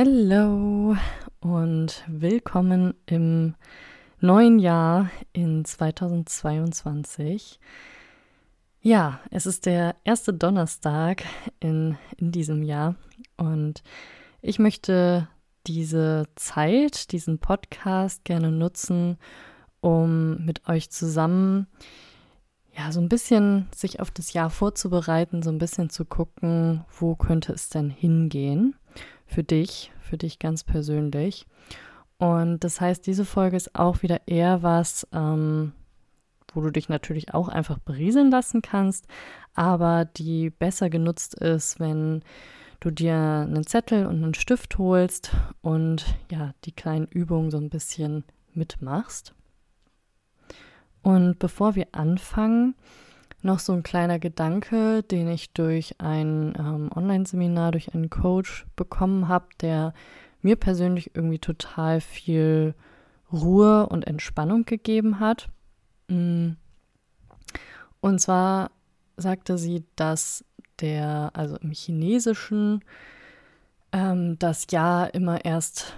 Hallo und willkommen im neuen Jahr in 2022. Ja, es ist der erste Donnerstag in, in diesem Jahr und ich möchte diese Zeit, diesen Podcast gerne nutzen, um mit euch zusammen ja, so ein bisschen sich auf das Jahr vorzubereiten, so ein bisschen zu gucken, wo könnte es denn hingehen für dich, für dich ganz persönlich. Und das heißt, diese Folge ist auch wieder eher was, ähm, wo du dich natürlich auch einfach berieseln lassen kannst, aber die besser genutzt ist, wenn du dir einen Zettel und einen Stift holst und ja, die kleinen Übungen so ein bisschen mitmachst. Und bevor wir anfangen, noch so ein kleiner Gedanke, den ich durch ein ähm, Online-Seminar, durch einen Coach bekommen habe, der mir persönlich irgendwie total viel Ruhe und Entspannung gegeben hat. Mm. Und zwar sagte sie, dass der, also im Chinesischen, ähm, das Jahr immer erst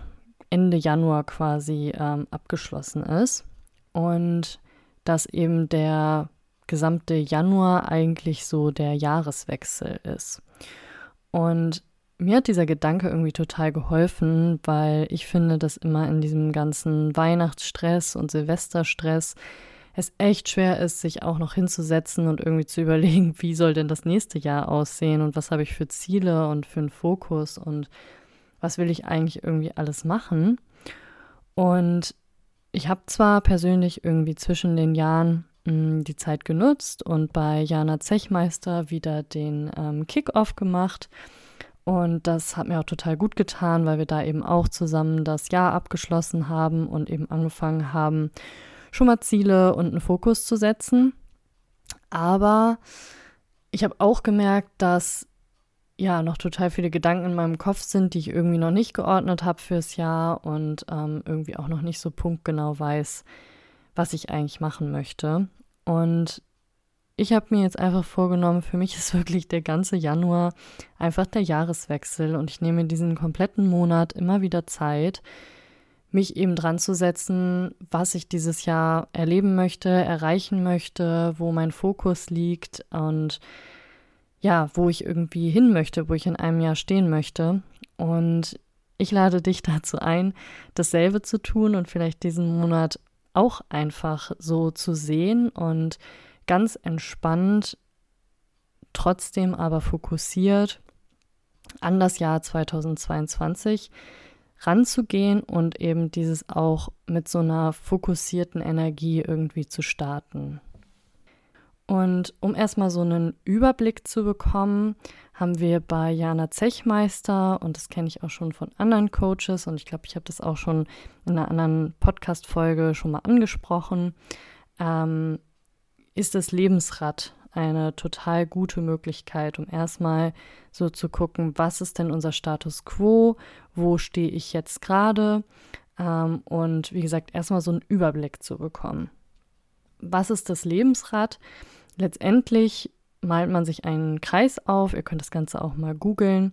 Ende Januar quasi ähm, abgeschlossen ist. Und dass eben der gesamte Januar eigentlich so der Jahreswechsel ist. Und mir hat dieser Gedanke irgendwie total geholfen, weil ich finde, dass immer in diesem ganzen Weihnachtsstress und Silvesterstress es echt schwer ist, sich auch noch hinzusetzen und irgendwie zu überlegen, wie soll denn das nächste Jahr aussehen und was habe ich für Ziele und für einen Fokus und was will ich eigentlich irgendwie alles machen. Und ich habe zwar persönlich irgendwie zwischen den Jahren die Zeit genutzt und bei Jana Zechmeister wieder den ähm, Kick-Off gemacht. Und das hat mir auch total gut getan, weil wir da eben auch zusammen das Jahr abgeschlossen haben und eben angefangen haben, schon mal Ziele und einen Fokus zu setzen. Aber ich habe auch gemerkt, dass ja noch total viele Gedanken in meinem Kopf sind, die ich irgendwie noch nicht geordnet habe fürs Jahr und ähm, irgendwie auch noch nicht so punktgenau weiß, was ich eigentlich machen möchte. Und ich habe mir jetzt einfach vorgenommen, für mich ist wirklich der ganze Januar einfach der Jahreswechsel und ich nehme diesen kompletten Monat immer wieder Zeit, mich eben dran zu setzen, was ich dieses Jahr erleben möchte, erreichen möchte, wo mein Fokus liegt und ja, wo ich irgendwie hin möchte, wo ich in einem Jahr stehen möchte. Und ich lade dich dazu ein, dasselbe zu tun und vielleicht diesen Monat auch einfach so zu sehen und ganz entspannt, trotzdem aber fokussiert an das Jahr 2022 ranzugehen und eben dieses auch mit so einer fokussierten Energie irgendwie zu starten. Und um erstmal so einen Überblick zu bekommen, haben wir bei Jana Zechmeister, und das kenne ich auch schon von anderen Coaches, und ich glaube, ich habe das auch schon in einer anderen Podcast-Folge schon mal angesprochen, ähm, ist das Lebensrad eine total gute Möglichkeit, um erstmal so zu gucken, was ist denn unser Status quo, wo stehe ich jetzt gerade, ähm, und wie gesagt, erstmal so einen Überblick zu bekommen. Was ist das Lebensrad? Letztendlich malt man sich einen Kreis auf, ihr könnt das Ganze auch mal googeln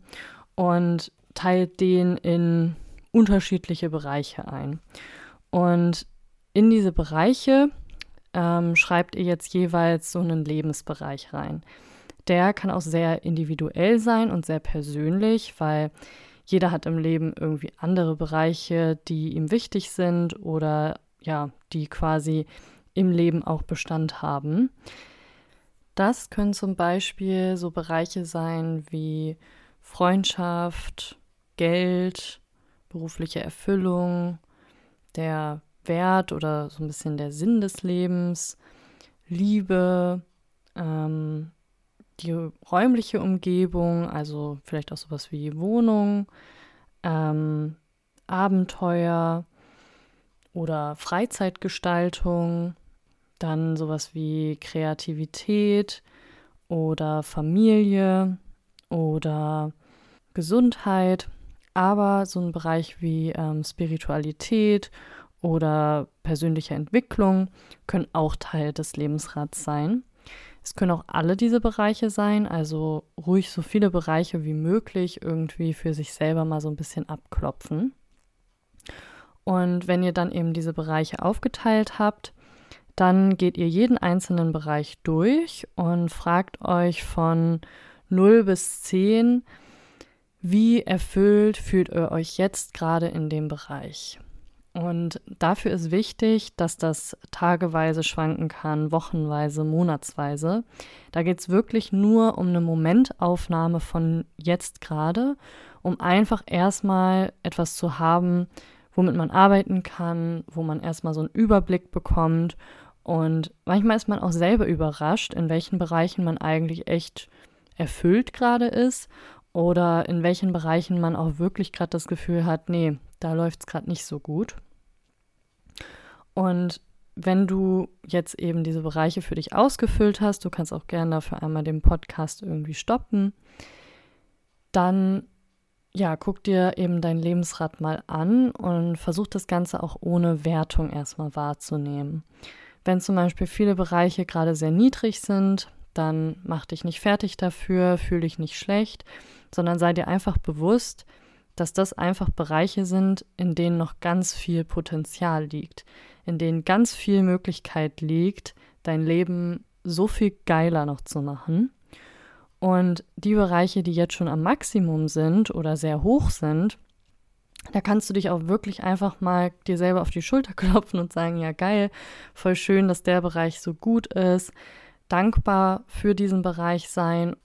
und teilt den in unterschiedliche Bereiche ein. Und in diese Bereiche ähm, schreibt ihr jetzt jeweils so einen Lebensbereich rein. Der kann auch sehr individuell sein und sehr persönlich, weil jeder hat im Leben irgendwie andere Bereiche, die ihm wichtig sind oder ja, die quasi im Leben auch Bestand haben. Das können zum Beispiel so Bereiche sein wie Freundschaft, Geld, berufliche Erfüllung, der Wert oder so ein bisschen der Sinn des Lebens, Liebe, ähm, die räumliche Umgebung, also vielleicht auch sowas wie Wohnung, ähm, Abenteuer oder Freizeitgestaltung, dann sowas wie Kreativität oder Familie oder Gesundheit, aber so ein Bereich wie ähm, Spiritualität oder persönliche Entwicklung können auch Teil des Lebensrats sein. Es können auch alle diese Bereiche sein, also ruhig so viele Bereiche wie möglich irgendwie für sich selber mal so ein bisschen abklopfen. Und wenn ihr dann eben diese Bereiche aufgeteilt habt, dann geht ihr jeden einzelnen Bereich durch und fragt euch von 0 bis 10, wie erfüllt fühlt ihr euch jetzt gerade in dem Bereich? Und dafür ist wichtig, dass das tageweise schwanken kann, wochenweise, monatsweise. Da geht es wirklich nur um eine Momentaufnahme von jetzt gerade, um einfach erstmal etwas zu haben, womit man arbeiten kann, wo man erstmal so einen Überblick bekommt. Und manchmal ist man auch selber überrascht, in welchen Bereichen man eigentlich echt erfüllt gerade ist oder in welchen Bereichen man auch wirklich gerade das Gefühl hat, nee, da läuft es gerade nicht so gut. Und wenn du jetzt eben diese Bereiche für dich ausgefüllt hast, du kannst auch gerne dafür einmal den Podcast irgendwie stoppen, dann ja, guck dir eben dein Lebensrad mal an und versuch das Ganze auch ohne Wertung erstmal wahrzunehmen. Wenn zum Beispiel viele Bereiche gerade sehr niedrig sind, dann mach dich nicht fertig dafür, fühl dich nicht schlecht, sondern sei dir einfach bewusst, dass das einfach Bereiche sind, in denen noch ganz viel Potenzial liegt, in denen ganz viel Möglichkeit liegt, dein Leben so viel geiler noch zu machen. Und die Bereiche, die jetzt schon am Maximum sind oder sehr hoch sind, da kannst du dich auch wirklich einfach mal dir selber auf die Schulter klopfen und sagen, ja geil, voll schön, dass der Bereich so gut ist, dankbar für diesen Bereich sein.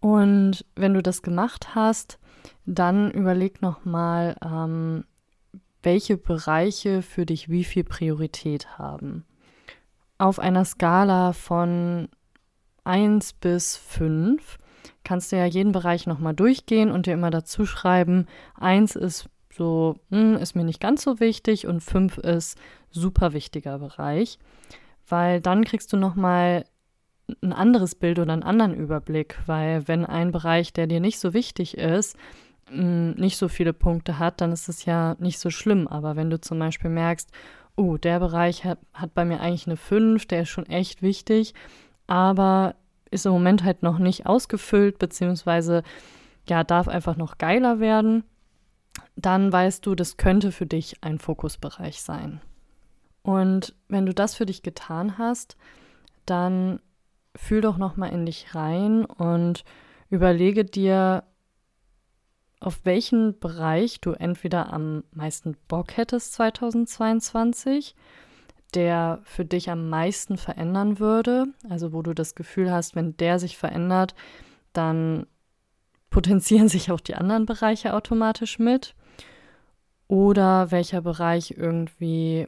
Und wenn du das gemacht hast, dann überleg nochmal, ähm, welche Bereiche für dich wie viel Priorität haben. Auf einer Skala von 1 bis 5 kannst du ja jeden Bereich nochmal durchgehen und dir immer dazu schreiben, 1 ist so, hm, ist mir nicht ganz so wichtig und 5 ist super wichtiger Bereich, weil dann kriegst du nochmal ein anderes Bild oder einen anderen Überblick, weil wenn ein Bereich, der dir nicht so wichtig ist, nicht so viele Punkte hat, dann ist es ja nicht so schlimm. Aber wenn du zum Beispiel merkst, oh, der Bereich hat, hat bei mir eigentlich eine 5, der ist schon echt wichtig, aber ist im Moment halt noch nicht ausgefüllt, beziehungsweise ja, darf einfach noch geiler werden, dann weißt du, das könnte für dich ein Fokusbereich sein. Und wenn du das für dich getan hast, dann fühl doch noch mal in dich rein und überlege dir, auf welchen Bereich du entweder am meisten Bock hättest 2022, der für dich am meisten verändern würde, also wo du das Gefühl hast, wenn der sich verändert, dann potenzieren sich auch die anderen Bereiche automatisch mit. Oder welcher Bereich irgendwie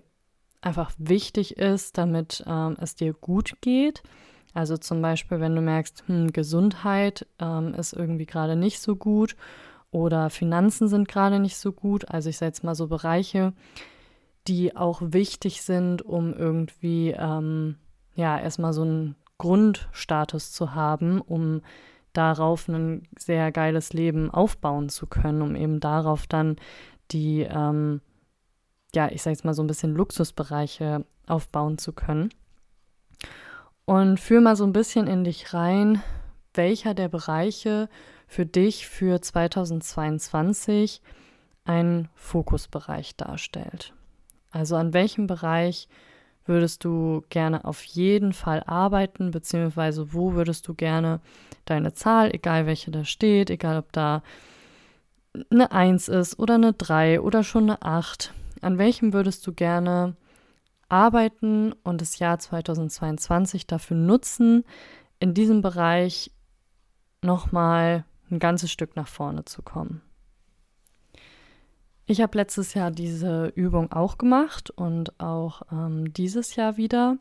einfach wichtig ist, damit ähm, es dir gut geht. Also zum Beispiel, wenn du merkst, hm, Gesundheit ähm, ist irgendwie gerade nicht so gut oder Finanzen sind gerade nicht so gut. Also ich sage jetzt mal so Bereiche, die auch wichtig sind, um irgendwie ähm, ja erstmal so einen Grundstatus zu haben, um darauf ein sehr geiles Leben aufbauen zu können, um eben darauf dann die, ähm, ja, ich sage jetzt mal so ein bisschen Luxusbereiche aufbauen zu können. Und fühl mal so ein bisschen in dich rein, welcher der Bereiche für dich für 2022 ein Fokusbereich darstellt. Also an welchem Bereich würdest du gerne auf jeden Fall arbeiten, beziehungsweise wo würdest du gerne deine Zahl, egal welche da steht, egal ob da eine 1 ist oder eine 3 oder schon eine 8, an welchem würdest du gerne arbeiten und das Jahr 2022 dafür nutzen, in diesem Bereich nochmal ein ganzes Stück nach vorne zu kommen. Ich habe letztes Jahr diese Übung auch gemacht und auch ähm, dieses Jahr wieder.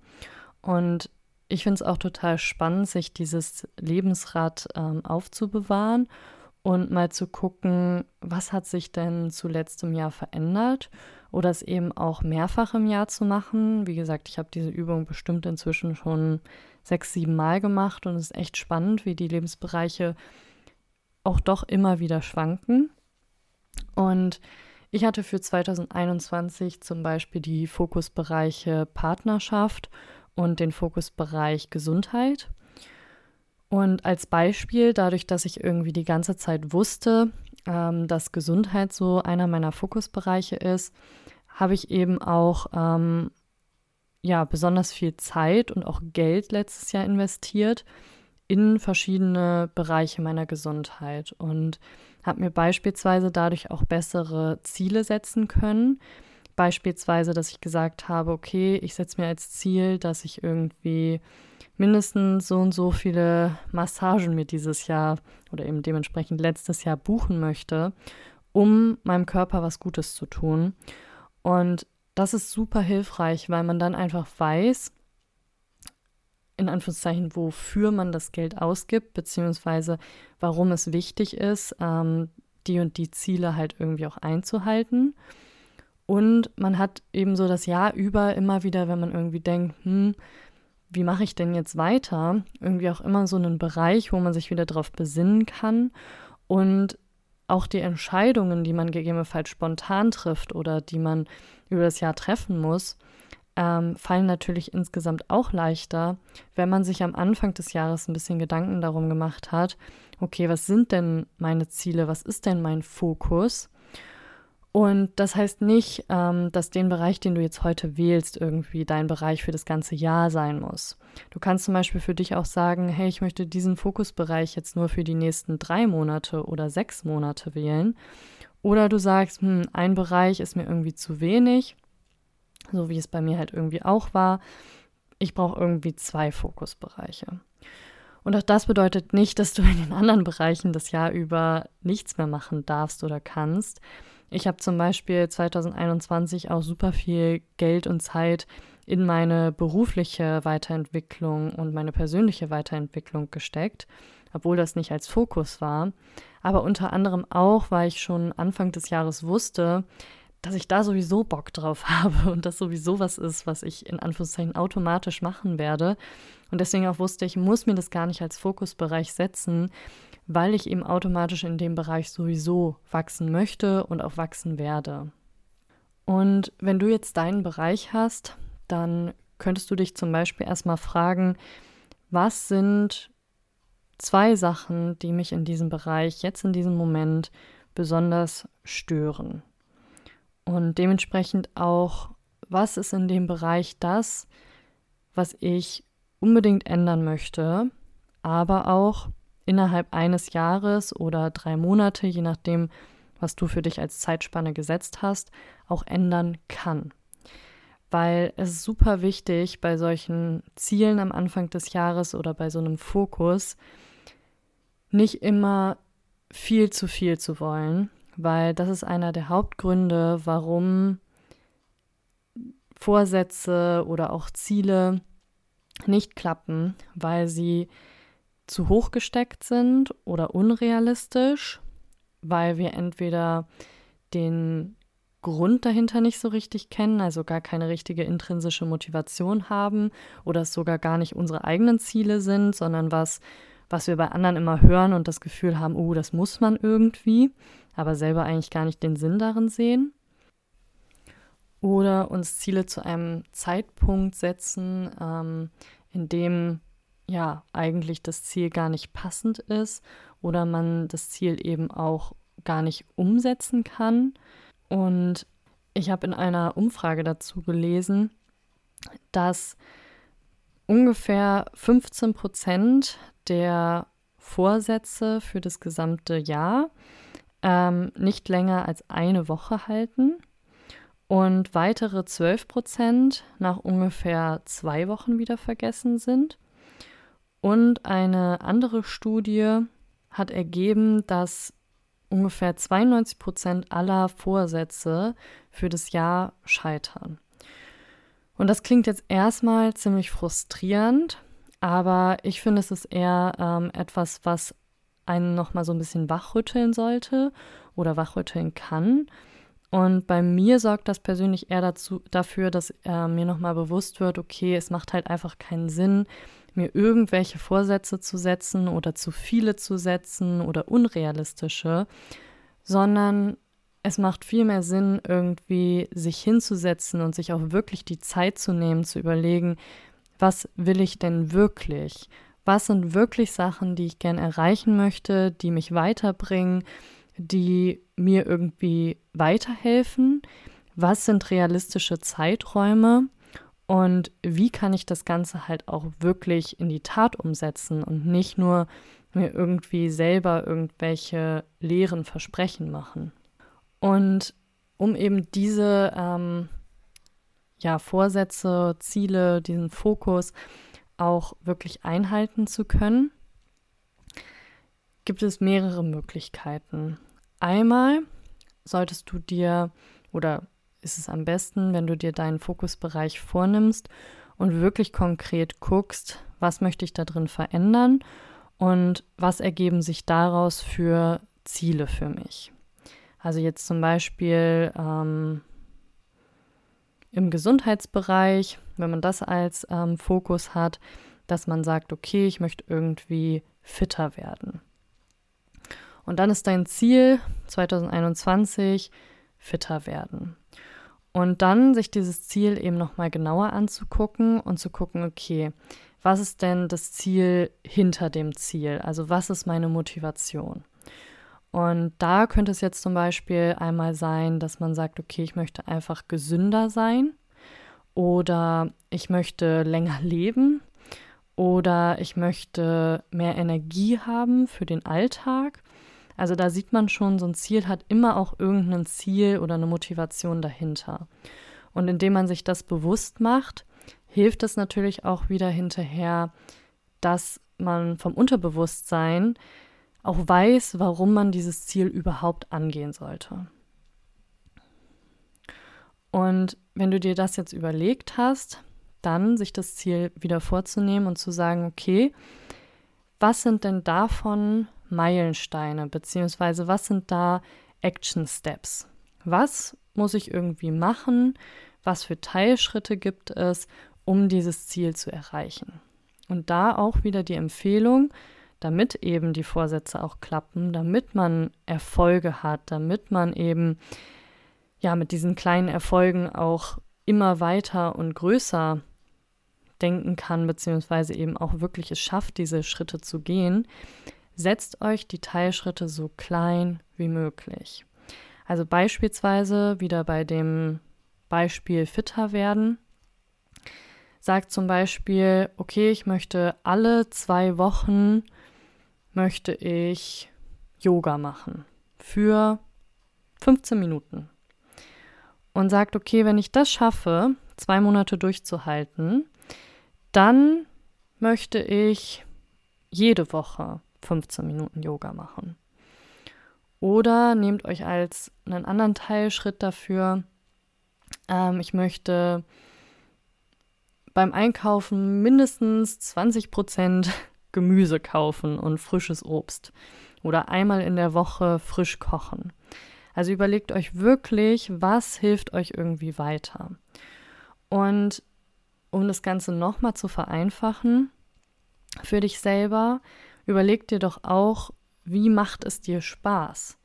Und ich finde es auch total spannend, sich dieses Lebensrad ähm, aufzubewahren und mal zu gucken, was hat sich denn zuletzt im Jahr verändert oder es eben auch mehrfach im Jahr zu machen. Wie gesagt, ich habe diese Übung bestimmt inzwischen schon sechs, sieben Mal gemacht und es ist echt spannend, wie die Lebensbereiche auch doch immer wieder schwanken. Und ich hatte für 2021 zum Beispiel die Fokusbereiche Partnerschaft und den Fokusbereich Gesundheit. Und als Beispiel, dadurch, dass ich irgendwie die ganze Zeit wusste, ähm, dass Gesundheit so einer meiner Fokusbereiche ist, habe ich eben auch ähm, ja besonders viel Zeit und auch Geld letztes Jahr investiert in verschiedene Bereiche meiner Gesundheit und habe mir beispielsweise dadurch auch bessere Ziele setzen können. Beispielsweise, dass ich gesagt habe, okay, ich setze mir als Ziel, dass ich irgendwie mindestens so und so viele Massagen mir dieses Jahr oder eben dementsprechend letztes Jahr buchen möchte, um meinem Körper was Gutes zu tun. Und das ist super hilfreich, weil man dann einfach weiß, in Anführungszeichen, wofür man das Geld ausgibt, beziehungsweise warum es wichtig ist, ähm, die und die Ziele halt irgendwie auch einzuhalten. Und man hat eben so das Jahr über immer wieder, wenn man irgendwie denkt, hm, wie mache ich denn jetzt weiter, irgendwie auch immer so einen Bereich, wo man sich wieder drauf besinnen kann und auch die Entscheidungen, die man gegebenenfalls spontan trifft oder die man über das Jahr treffen muss, ähm, fallen natürlich insgesamt auch leichter, wenn man sich am Anfang des Jahres ein bisschen Gedanken darum gemacht hat, okay, was sind denn meine Ziele, was ist denn mein Fokus? Und das heißt nicht, ähm, dass den Bereich, den du jetzt heute wählst, irgendwie dein Bereich für das ganze Jahr sein muss. Du kannst zum Beispiel für dich auch sagen, hey, ich möchte diesen Fokusbereich jetzt nur für die nächsten drei Monate oder sechs Monate wählen. Oder du sagst, hm, ein Bereich ist mir irgendwie zu wenig, so wie es bei mir halt irgendwie auch war. Ich brauche irgendwie zwei Fokusbereiche. Und auch das bedeutet nicht, dass du in den anderen Bereichen das Jahr über nichts mehr machen darfst oder kannst. Ich habe zum Beispiel 2021 auch super viel Geld und Zeit in meine berufliche Weiterentwicklung und meine persönliche Weiterentwicklung gesteckt, obwohl das nicht als Fokus war. Aber unter anderem auch, weil ich schon Anfang des Jahres wusste, dass ich da sowieso Bock drauf habe und das sowieso was ist, was ich in Anführungszeichen automatisch machen werde. Und deswegen auch wusste, ich muss mir das gar nicht als Fokusbereich setzen, weil ich eben automatisch in dem Bereich sowieso wachsen möchte und auch wachsen werde. Und wenn du jetzt deinen Bereich hast, dann könntest du dich zum Beispiel erstmal fragen, was sind zwei Sachen, die mich in diesem Bereich jetzt in diesem Moment besonders stören? Und dementsprechend auch, was ist in dem Bereich das, was ich unbedingt ändern möchte, aber auch innerhalb eines Jahres oder drei Monate, je nachdem, was du für dich als Zeitspanne gesetzt hast, auch ändern kann. Weil es ist super wichtig, bei solchen Zielen am Anfang des Jahres oder bei so einem Fokus nicht immer viel zu viel zu wollen, weil das ist einer der Hauptgründe, warum Vorsätze oder auch Ziele nicht klappen, weil sie zu hoch gesteckt sind oder unrealistisch, weil wir entweder den Grund dahinter nicht so richtig kennen, also gar keine richtige intrinsische Motivation haben oder es sogar gar nicht unsere eigenen Ziele sind, sondern was, was wir bei anderen immer hören und das Gefühl haben, oh, das muss man irgendwie, aber selber eigentlich gar nicht den Sinn darin sehen. Oder uns Ziele zu einem Zeitpunkt setzen, ähm, in dem ja eigentlich das Ziel gar nicht passend ist oder man das Ziel eben auch gar nicht umsetzen kann. Und ich habe in einer Umfrage dazu gelesen, dass ungefähr 15 Prozent der Vorsätze für das gesamte Jahr ähm, nicht länger als eine Woche halten und weitere 12 Prozent nach ungefähr zwei Wochen wieder vergessen sind. Und eine andere Studie hat ergeben, dass ungefähr 92 Prozent aller Vorsätze für das Jahr scheitern. Und das klingt jetzt erstmal ziemlich frustrierend, aber ich finde, es ist eher ähm, etwas, was einen nochmal so ein bisschen wachrütteln sollte oder wachrütteln kann. Und bei mir sorgt das persönlich eher dazu, dafür, dass äh, mir nochmal bewusst wird, okay, es macht halt einfach keinen Sinn, mir irgendwelche Vorsätze zu setzen oder zu viele zu setzen oder unrealistische, sondern es macht viel mehr Sinn, irgendwie sich hinzusetzen und sich auch wirklich die Zeit zu nehmen, zu überlegen, was will ich denn wirklich? Was sind wirklich Sachen, die ich gern erreichen möchte, die mich weiterbringen, die mir irgendwie weiterhelfen? Was sind realistische Zeiträume? Und wie kann ich das Ganze halt auch wirklich in die Tat umsetzen und nicht nur mir irgendwie selber irgendwelche leeren Versprechen machen? Und um eben diese ähm, ja, Vorsätze, Ziele, diesen Fokus auch wirklich einhalten zu können, gibt es mehrere Möglichkeiten. Einmal solltest du dir oder ist es am besten, wenn du dir deinen Fokusbereich vornimmst und wirklich konkret guckst, was möchte ich da drin verändern und was ergeben sich daraus für Ziele für mich. Also jetzt zum Beispiel ähm, im Gesundheitsbereich, wenn man das als ähm, Fokus hat, dass man sagt, okay, ich möchte irgendwie fitter werden. Und dann ist dein Ziel 2021 fitter werden. Und dann sich dieses Ziel eben nochmal genauer anzugucken und zu gucken, okay, was ist denn das Ziel hinter dem Ziel? Also was ist meine Motivation? Und da könnte es jetzt zum Beispiel einmal sein, dass man sagt, okay, ich möchte einfach gesünder sein oder ich möchte länger leben oder ich möchte mehr Energie haben für den Alltag also da sieht man schon, so ein Ziel hat immer auch irgendein Ziel oder eine Motivation dahinter. Und indem man sich das bewusst macht, hilft es natürlich auch wieder hinterher, dass man vom Unterbewusstsein auch weiß, warum man dieses Ziel überhaupt angehen sollte. Und wenn du dir das jetzt überlegt hast, dann sich das Ziel wieder vorzunehmen und zu sagen, okay, was sind denn davon Meilensteine, beziehungsweise was sind da Action Steps? Was muss ich irgendwie machen? Was für Teilschritte gibt es, um dieses Ziel zu erreichen? Und da auch wieder die Empfehlung, damit eben die Vorsätze auch klappen, damit man Erfolge hat, damit man eben ja mit diesen kleinen Erfolgen auch immer weiter und größer denken kann, beziehungsweise eben auch wirklich es schafft, diese Schritte zu gehen, setzt euch die Teilschritte so klein wie möglich. Also beispielsweise wieder bei dem Beispiel fitter werden. Sagt zum Beispiel, okay, ich möchte alle zwei Wochen möchte ich Yoga machen für 15 Minuten. Und sagt, okay, wenn ich das schaffe, zwei Monate durchzuhalten, dann möchte ich jede Woche 15 Minuten Yoga machen. Oder nehmt euch als einen anderen Teilschritt dafür, ähm, ich möchte beim Einkaufen mindestens 20 Prozent Gemüse kaufen und frisches Obst. Oder einmal in der Woche frisch kochen. Also überlegt euch wirklich, was hilft euch irgendwie weiter. Und um das Ganze nochmal zu vereinfachen für dich selber, überleg dir doch auch, wie macht es dir Spaß?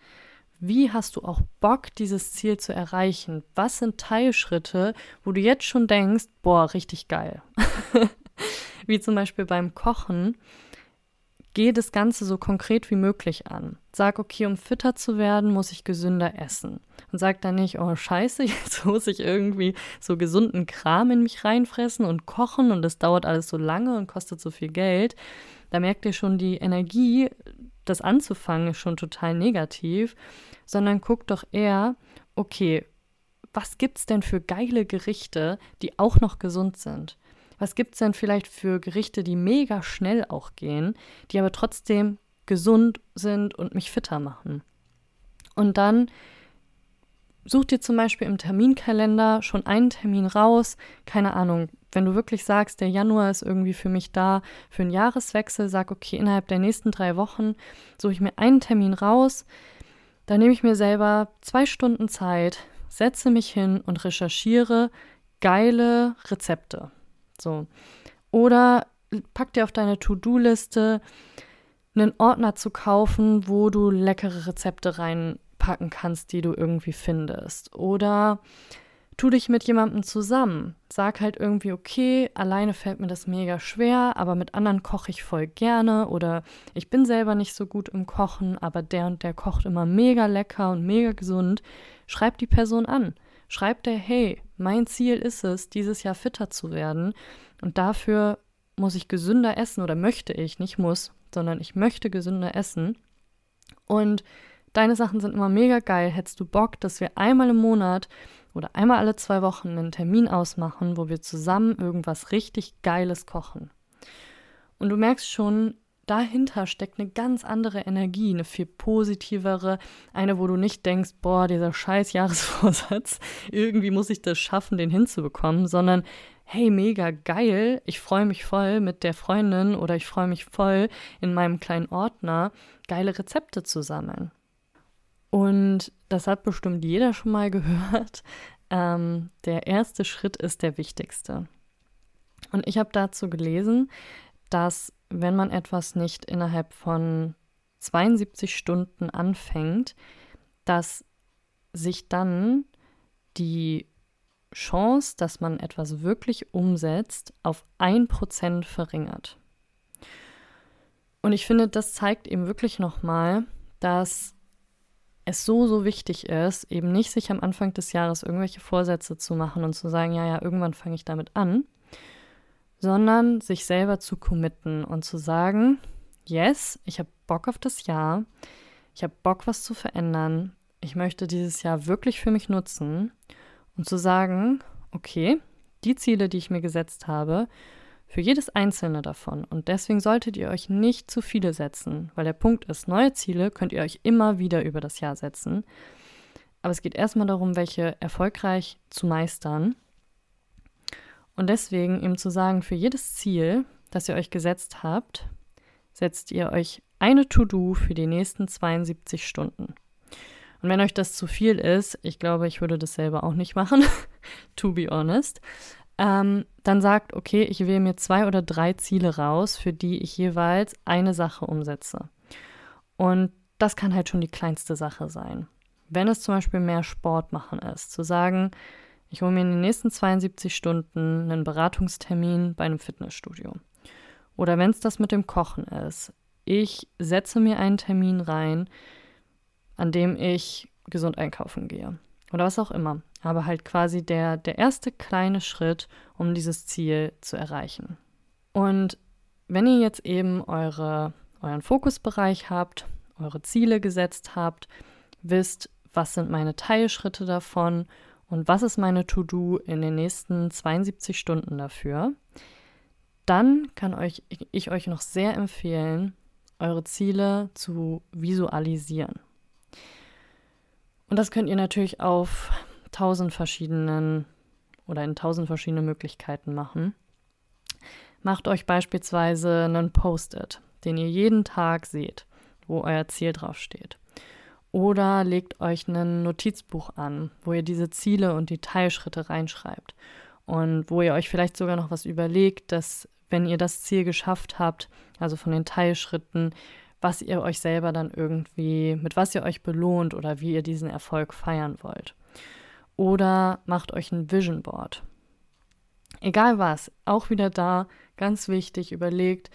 Wie hast du auch Bock, dieses Ziel zu erreichen? Was sind Teilschritte, wo du jetzt schon denkst, boah, richtig geil? wie zum Beispiel beim Kochen. Geh das Ganze so konkret wie möglich an. Sag, okay, um fitter zu werden, muss ich gesünder essen. Und sag dann nicht, oh scheiße, jetzt muss ich irgendwie so gesunden Kram in mich reinfressen und kochen und das dauert alles so lange und kostet so viel Geld, da merkt ihr schon, die Energie, das anzufangen, ist schon total negativ, sondern guckt doch eher, okay, was gibt's denn für geile Gerichte, die auch noch gesund sind? Was gibt's denn vielleicht für Gerichte, die mega schnell auch gehen, die aber trotzdem gesund sind und mich fitter machen? Und dann such dir zum Beispiel im Terminkalender schon einen Termin raus, keine Ahnung, wenn du wirklich sagst, der Januar ist irgendwie für mich da für einen Jahreswechsel, sag, okay, innerhalb der nächsten drei Wochen suche ich mir einen Termin raus, dann nehme ich mir selber zwei Stunden Zeit, setze mich hin und recherchiere geile Rezepte. So. Oder pack dir auf deine To-Do-Liste einen Ordner zu kaufen, wo du leckere Rezepte reinpacken kannst, die du irgendwie findest. Oder tu dich mit jemandem zusammen. Sag halt irgendwie, okay, alleine fällt mir das mega schwer, aber mit anderen koche ich voll gerne oder ich bin selber nicht so gut im Kochen, aber der und der kocht immer mega lecker und mega gesund. Schreib die Person an. Schreib der, hey, mein Ziel ist es, dieses Jahr fitter zu werden und dafür muss ich gesünder essen oder möchte ich, nicht muss, sondern ich möchte gesünder essen. Und deine Sachen sind immer mega geil. Hättest du Bock, dass wir einmal im Monat oder einmal alle zwei Wochen einen Termin ausmachen, wo wir zusammen irgendwas richtig Geiles kochen. Und du merkst schon, dahinter steckt eine ganz andere Energie, eine viel positivere, eine, wo du nicht denkst, boah, dieser scheiß Jahresvorsatz, irgendwie muss ich das schaffen, den hinzubekommen, sondern hey, mega geil, ich freue mich voll mit der Freundin oder ich freue mich voll in meinem kleinen Ordner, geile Rezepte zu sammeln. Und das hat bestimmt jeder schon mal gehört. Ähm, der erste Schritt ist der wichtigste. Und ich habe dazu gelesen, dass wenn man etwas nicht innerhalb von 72 Stunden anfängt, dass sich dann die Chance, dass man etwas wirklich umsetzt, auf 1% verringert. Und ich finde, das zeigt eben wirklich nochmal, dass es so, so wichtig ist, eben nicht sich am Anfang des Jahres irgendwelche Vorsätze zu machen und zu sagen, ja, ja, irgendwann fange ich damit an, sondern sich selber zu committen und zu sagen, yes, ich habe Bock auf das Jahr, ich habe Bock, was zu verändern, ich möchte dieses Jahr wirklich für mich nutzen und zu sagen, okay, die Ziele, die ich mir gesetzt habe, für jedes einzelne davon. Und deswegen solltet ihr euch nicht zu viele setzen, weil der Punkt ist, neue Ziele könnt ihr euch immer wieder über das Jahr setzen. Aber es geht erstmal darum, welche erfolgreich zu meistern. Und deswegen eben zu sagen, für jedes Ziel, das ihr euch gesetzt habt, setzt ihr euch eine To-Do für die nächsten 72 Stunden. Und wenn euch das zu viel ist, ich glaube, ich würde das selber auch nicht machen, to be honest, ähm, dann sagt, okay, ich wähle mir zwei oder drei Ziele raus, für die ich jeweils eine Sache umsetze. Und das kann halt schon die kleinste Sache sein. Wenn es zum Beispiel mehr Sport machen ist, zu sagen, ich hole mir in den nächsten 72 Stunden einen Beratungstermin bei einem Fitnessstudio. Oder wenn es das mit dem Kochen ist, ich setze mir einen Termin rein, an dem ich gesund einkaufen gehe. Oder was auch immer aber halt quasi der, der erste kleine Schritt, um dieses Ziel zu erreichen. Und wenn ihr jetzt eben eure, euren Fokusbereich habt, eure Ziele gesetzt habt, wisst, was sind meine Teilschritte davon und was ist meine To-Do in den nächsten 72 Stunden dafür, dann kann euch, ich euch noch sehr empfehlen, eure Ziele zu visualisieren. Und das könnt ihr natürlich auf tausend verschiedenen oder in tausend verschiedene Möglichkeiten machen. Macht euch beispielsweise einen Post-it, den ihr jeden Tag seht, wo euer Ziel draufsteht. Oder legt euch ein Notizbuch an, wo ihr diese Ziele und die Teilschritte reinschreibt. Und wo ihr euch vielleicht sogar noch was überlegt, dass, wenn ihr das Ziel geschafft habt, also von den Teilschritten, was ihr euch selber dann irgendwie, mit was ihr euch belohnt oder wie ihr diesen Erfolg feiern wollt oder macht euch ein Vision Board. Egal was, auch wieder da, ganz wichtig, überlegt,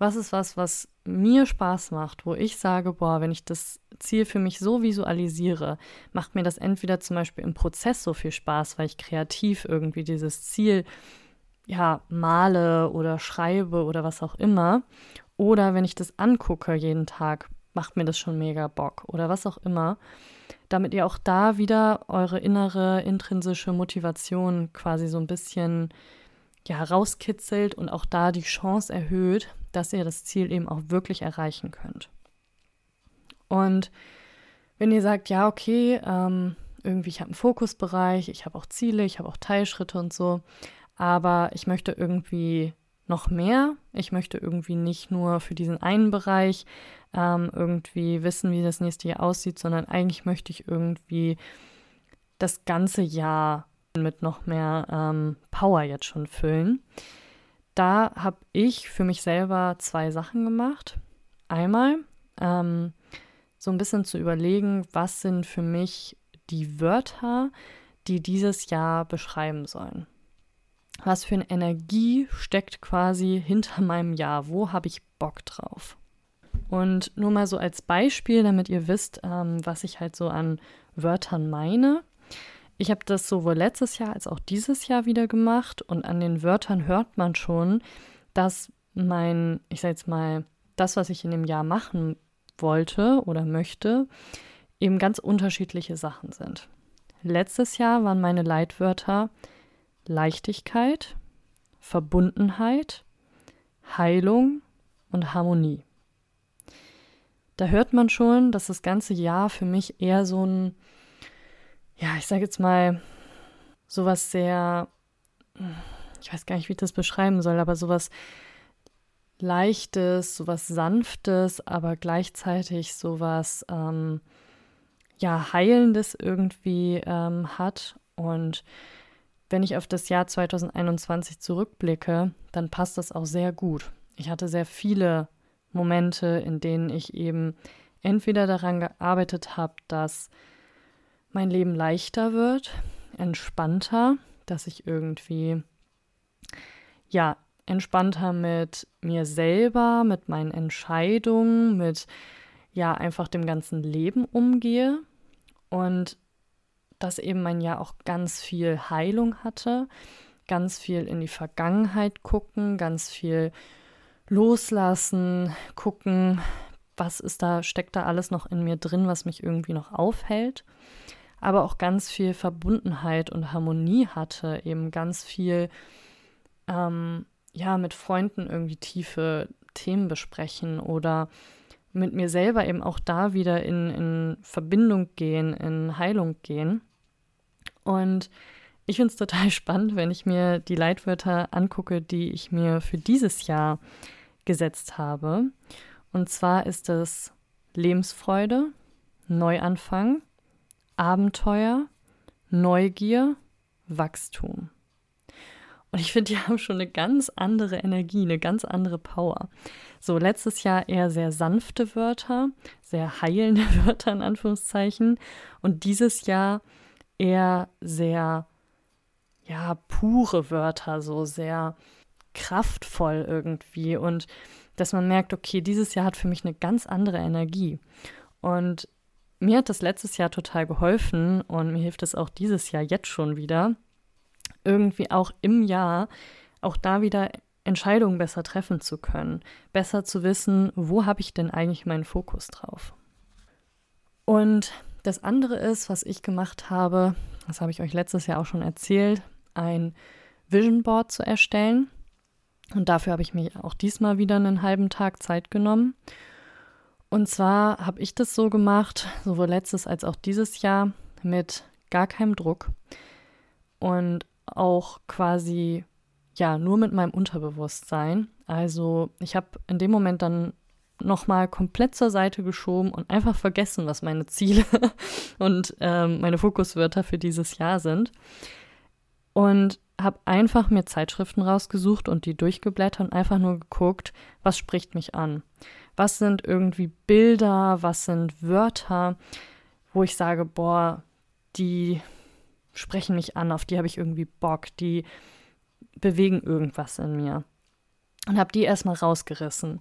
was ist was, was mir Spaß macht, wo ich sage, boah, wenn ich das Ziel für mich so visualisiere, macht mir das entweder zum Beispiel im Prozess so viel Spaß, weil ich kreativ irgendwie dieses Ziel ja male oder schreibe oder was auch immer, oder wenn ich das angucke jeden Tag, macht mir das schon mega Bock oder was auch immer damit ihr auch da wieder eure innere intrinsische Motivation quasi so ein bisschen ja, herauskitzelt und auch da die Chance erhöht, dass ihr das Ziel eben auch wirklich erreichen könnt. Und wenn ihr sagt, ja, okay, ähm, irgendwie, ich habe einen Fokusbereich, ich habe auch Ziele, ich habe auch Teilschritte und so, aber ich möchte irgendwie noch mehr. Ich möchte irgendwie nicht nur für diesen einen Bereich ähm, irgendwie wissen, wie das nächste Jahr aussieht, sondern eigentlich möchte ich irgendwie das ganze Jahr mit noch mehr ähm, Power jetzt schon füllen. Da habe ich für mich selber zwei Sachen gemacht. Einmal ähm, so ein bisschen zu überlegen, was sind für mich die Wörter, die dieses Jahr beschreiben sollen. Was für eine Energie steckt quasi hinter meinem Jahr? Wo habe ich Bock drauf? Und nur mal so als Beispiel, damit ihr wisst, ähm, was ich halt so an Wörtern meine. Ich habe das sowohl letztes Jahr als auch dieses Jahr wieder gemacht und an den Wörtern hört man schon, dass mein, ich sage jetzt mal, das, was ich in dem Jahr machen wollte oder möchte, eben ganz unterschiedliche Sachen sind. Letztes Jahr waren meine Leitwörter Leichtigkeit, Verbundenheit, Heilung und Harmonie. Da hört man schon, dass das ganze Jahr für mich eher so ein, ja, ich sage jetzt mal, sowas sehr, ich weiß gar nicht, wie ich das beschreiben soll, aber sowas Leichtes, sowas Sanftes, aber gleichzeitig sowas, ähm, ja, Heilendes irgendwie ähm, hat. Und wenn ich auf das Jahr 2021 zurückblicke, dann passt das auch sehr gut. Ich hatte sehr viele Momente, in denen ich eben entweder daran gearbeitet habe, dass mein Leben leichter wird, entspannter, dass ich irgendwie ja entspannter mit mir selber, mit meinen Entscheidungen, mit ja einfach dem ganzen Leben umgehe und dass eben mein Jahr auch ganz viel Heilung hatte, ganz viel in die Vergangenheit gucken, ganz viel loslassen, gucken, was ist da, steckt da alles noch in mir drin, was mich irgendwie noch aufhält, aber auch ganz viel Verbundenheit und Harmonie hatte, eben ganz viel, ähm, ja, mit Freunden irgendwie tiefe Themen besprechen oder mit mir selber eben auch da wieder in, in Verbindung gehen, in Heilung gehen. Und ich finde es total spannend, wenn ich mir die Leitwörter angucke, die ich mir für dieses Jahr gesetzt habe. Und zwar ist es Lebensfreude, Neuanfang, Abenteuer, Neugier, Wachstum. Und ich finde, die haben schon eine ganz andere Energie, eine ganz andere Power. So, letztes Jahr eher sehr sanfte Wörter, sehr heilende Wörter in Anführungszeichen. Und dieses Jahr eher sehr, ja, pure Wörter, so sehr kraftvoll irgendwie. Und dass man merkt, okay, dieses Jahr hat für mich eine ganz andere Energie. Und mir hat das letztes Jahr total geholfen und mir hilft es auch dieses Jahr jetzt schon wieder, irgendwie auch im Jahr auch da wieder Entscheidungen besser treffen zu können, besser zu wissen, wo habe ich denn eigentlich meinen Fokus drauf. Und das andere ist, was ich gemacht habe, das habe ich euch letztes Jahr auch schon erzählt, ein Vision Board zu erstellen. Und dafür habe ich mir auch diesmal wieder einen halben Tag Zeit genommen. Und zwar habe ich das so gemacht, sowohl letztes als auch dieses Jahr, mit gar keinem Druck und auch quasi ja nur mit meinem Unterbewusstsein. Also ich habe in dem Moment dann nochmal komplett zur Seite geschoben und einfach vergessen, was meine Ziele und ähm, meine Fokuswörter für dieses Jahr sind. Und habe einfach mir Zeitschriften rausgesucht und die durchgeblättert und einfach nur geguckt, was spricht mich an. Was sind irgendwie Bilder, was sind Wörter, wo ich sage, boah, die sprechen mich an, auf die habe ich irgendwie Bock, die bewegen irgendwas in mir. Und habe die erstmal rausgerissen.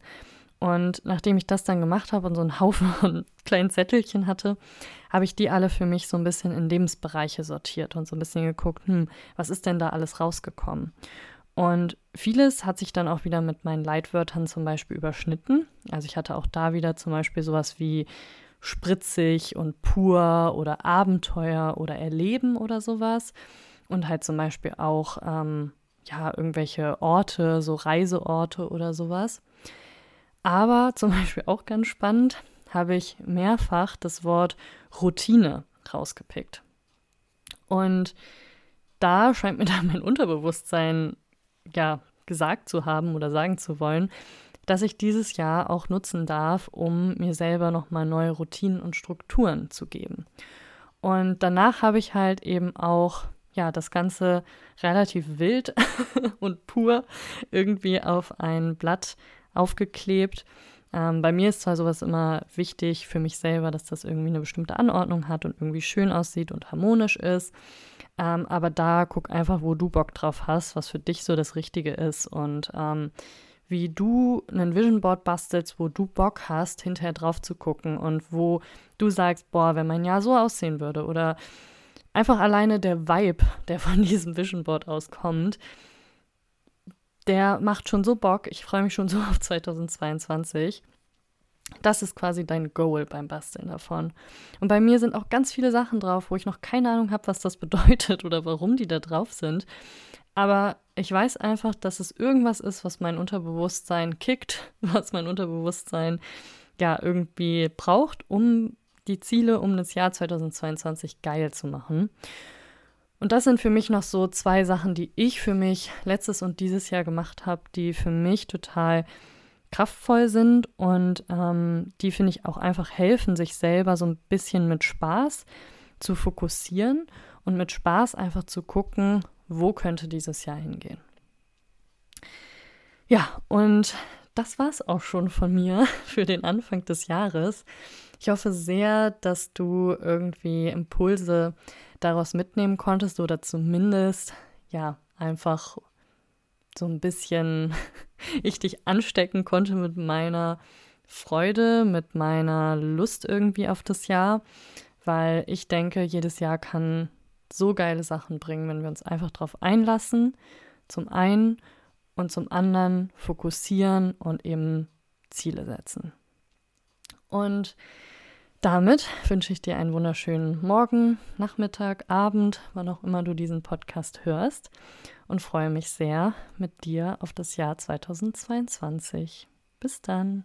Und nachdem ich das dann gemacht habe und so einen Haufen von kleinen Zettelchen hatte, habe ich die alle für mich so ein bisschen in Lebensbereiche sortiert und so ein bisschen geguckt, hm, was ist denn da alles rausgekommen? Und vieles hat sich dann auch wieder mit meinen Leitwörtern zum Beispiel überschnitten. Also ich hatte auch da wieder zum Beispiel sowas wie spritzig und pur oder Abenteuer oder Erleben oder sowas. Und halt zum Beispiel auch, ähm, ja, irgendwelche Orte, so Reiseorte oder sowas. Aber zum Beispiel auch ganz spannend, habe ich mehrfach das Wort Routine rausgepickt. Und da scheint mir dann mein Unterbewusstsein ja gesagt zu haben oder sagen zu wollen, dass ich dieses Jahr auch nutzen darf, um mir selber nochmal neue Routinen und Strukturen zu geben. Und danach habe ich halt eben auch ja das Ganze relativ wild und pur irgendwie auf ein Blatt aufgeklebt. Ähm, bei mir ist zwar sowas immer wichtig für mich selber, dass das irgendwie eine bestimmte Anordnung hat und irgendwie schön aussieht und harmonisch ist. Ähm, aber da guck einfach, wo du Bock drauf hast, was für dich so das Richtige ist und ähm, wie du einen Vision Board bastelst, wo du Bock hast, hinterher drauf zu gucken und wo du sagst, boah, wenn mein Jahr so aussehen würde oder einfach alleine der Vibe, der von diesem Vision Board auskommt, der macht schon so Bock. Ich freue mich schon so auf 2022. Das ist quasi dein Goal beim Basteln davon. Und bei mir sind auch ganz viele Sachen drauf, wo ich noch keine Ahnung habe, was das bedeutet oder warum die da drauf sind. Aber ich weiß einfach, dass es irgendwas ist, was mein Unterbewusstsein kickt, was mein Unterbewusstsein ja irgendwie braucht, um die Ziele um das Jahr 2022 geil zu machen. Und das sind für mich noch so zwei Sachen, die ich für mich letztes und dieses Jahr gemacht habe, die für mich total kraftvoll sind und ähm, die finde ich auch einfach helfen, sich selber so ein bisschen mit Spaß zu fokussieren und mit Spaß einfach zu gucken, wo könnte dieses Jahr hingehen. Ja, und das war es auch schon von mir für den Anfang des Jahres. Ich hoffe sehr, dass du irgendwie Impulse daraus mitnehmen konntest oder zumindest ja einfach so ein bisschen ich dich anstecken konnte mit meiner Freude, mit meiner Lust irgendwie auf das Jahr, weil ich denke, jedes Jahr kann so geile Sachen bringen, wenn wir uns einfach darauf einlassen, zum einen und zum anderen fokussieren und eben Ziele setzen. Und damit wünsche ich dir einen wunderschönen Morgen, Nachmittag, Abend, wann auch immer du diesen Podcast hörst und freue mich sehr mit dir auf das Jahr 2022. Bis dann.